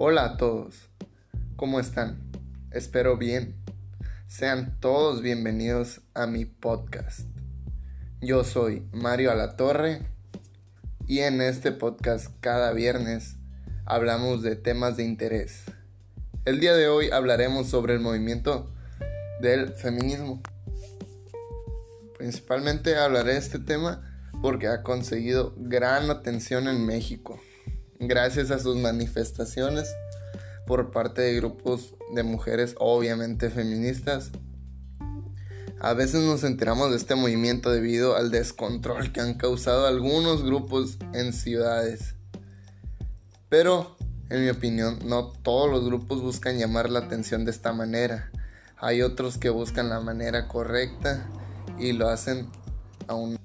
Hola a todos, ¿cómo están? Espero bien. Sean todos bienvenidos a mi podcast. Yo soy Mario Alatorre y en este podcast cada viernes hablamos de temas de interés. El día de hoy hablaremos sobre el movimiento del feminismo. Principalmente hablaré de este tema porque ha conseguido gran atención en México gracias a sus manifestaciones por parte de grupos de mujeres obviamente feministas. A veces nos enteramos de este movimiento debido al descontrol que han causado algunos grupos en ciudades. Pero, en mi opinión, no todos los grupos buscan llamar la atención de esta manera. Hay otros que buscan la manera correcta y lo hacen aún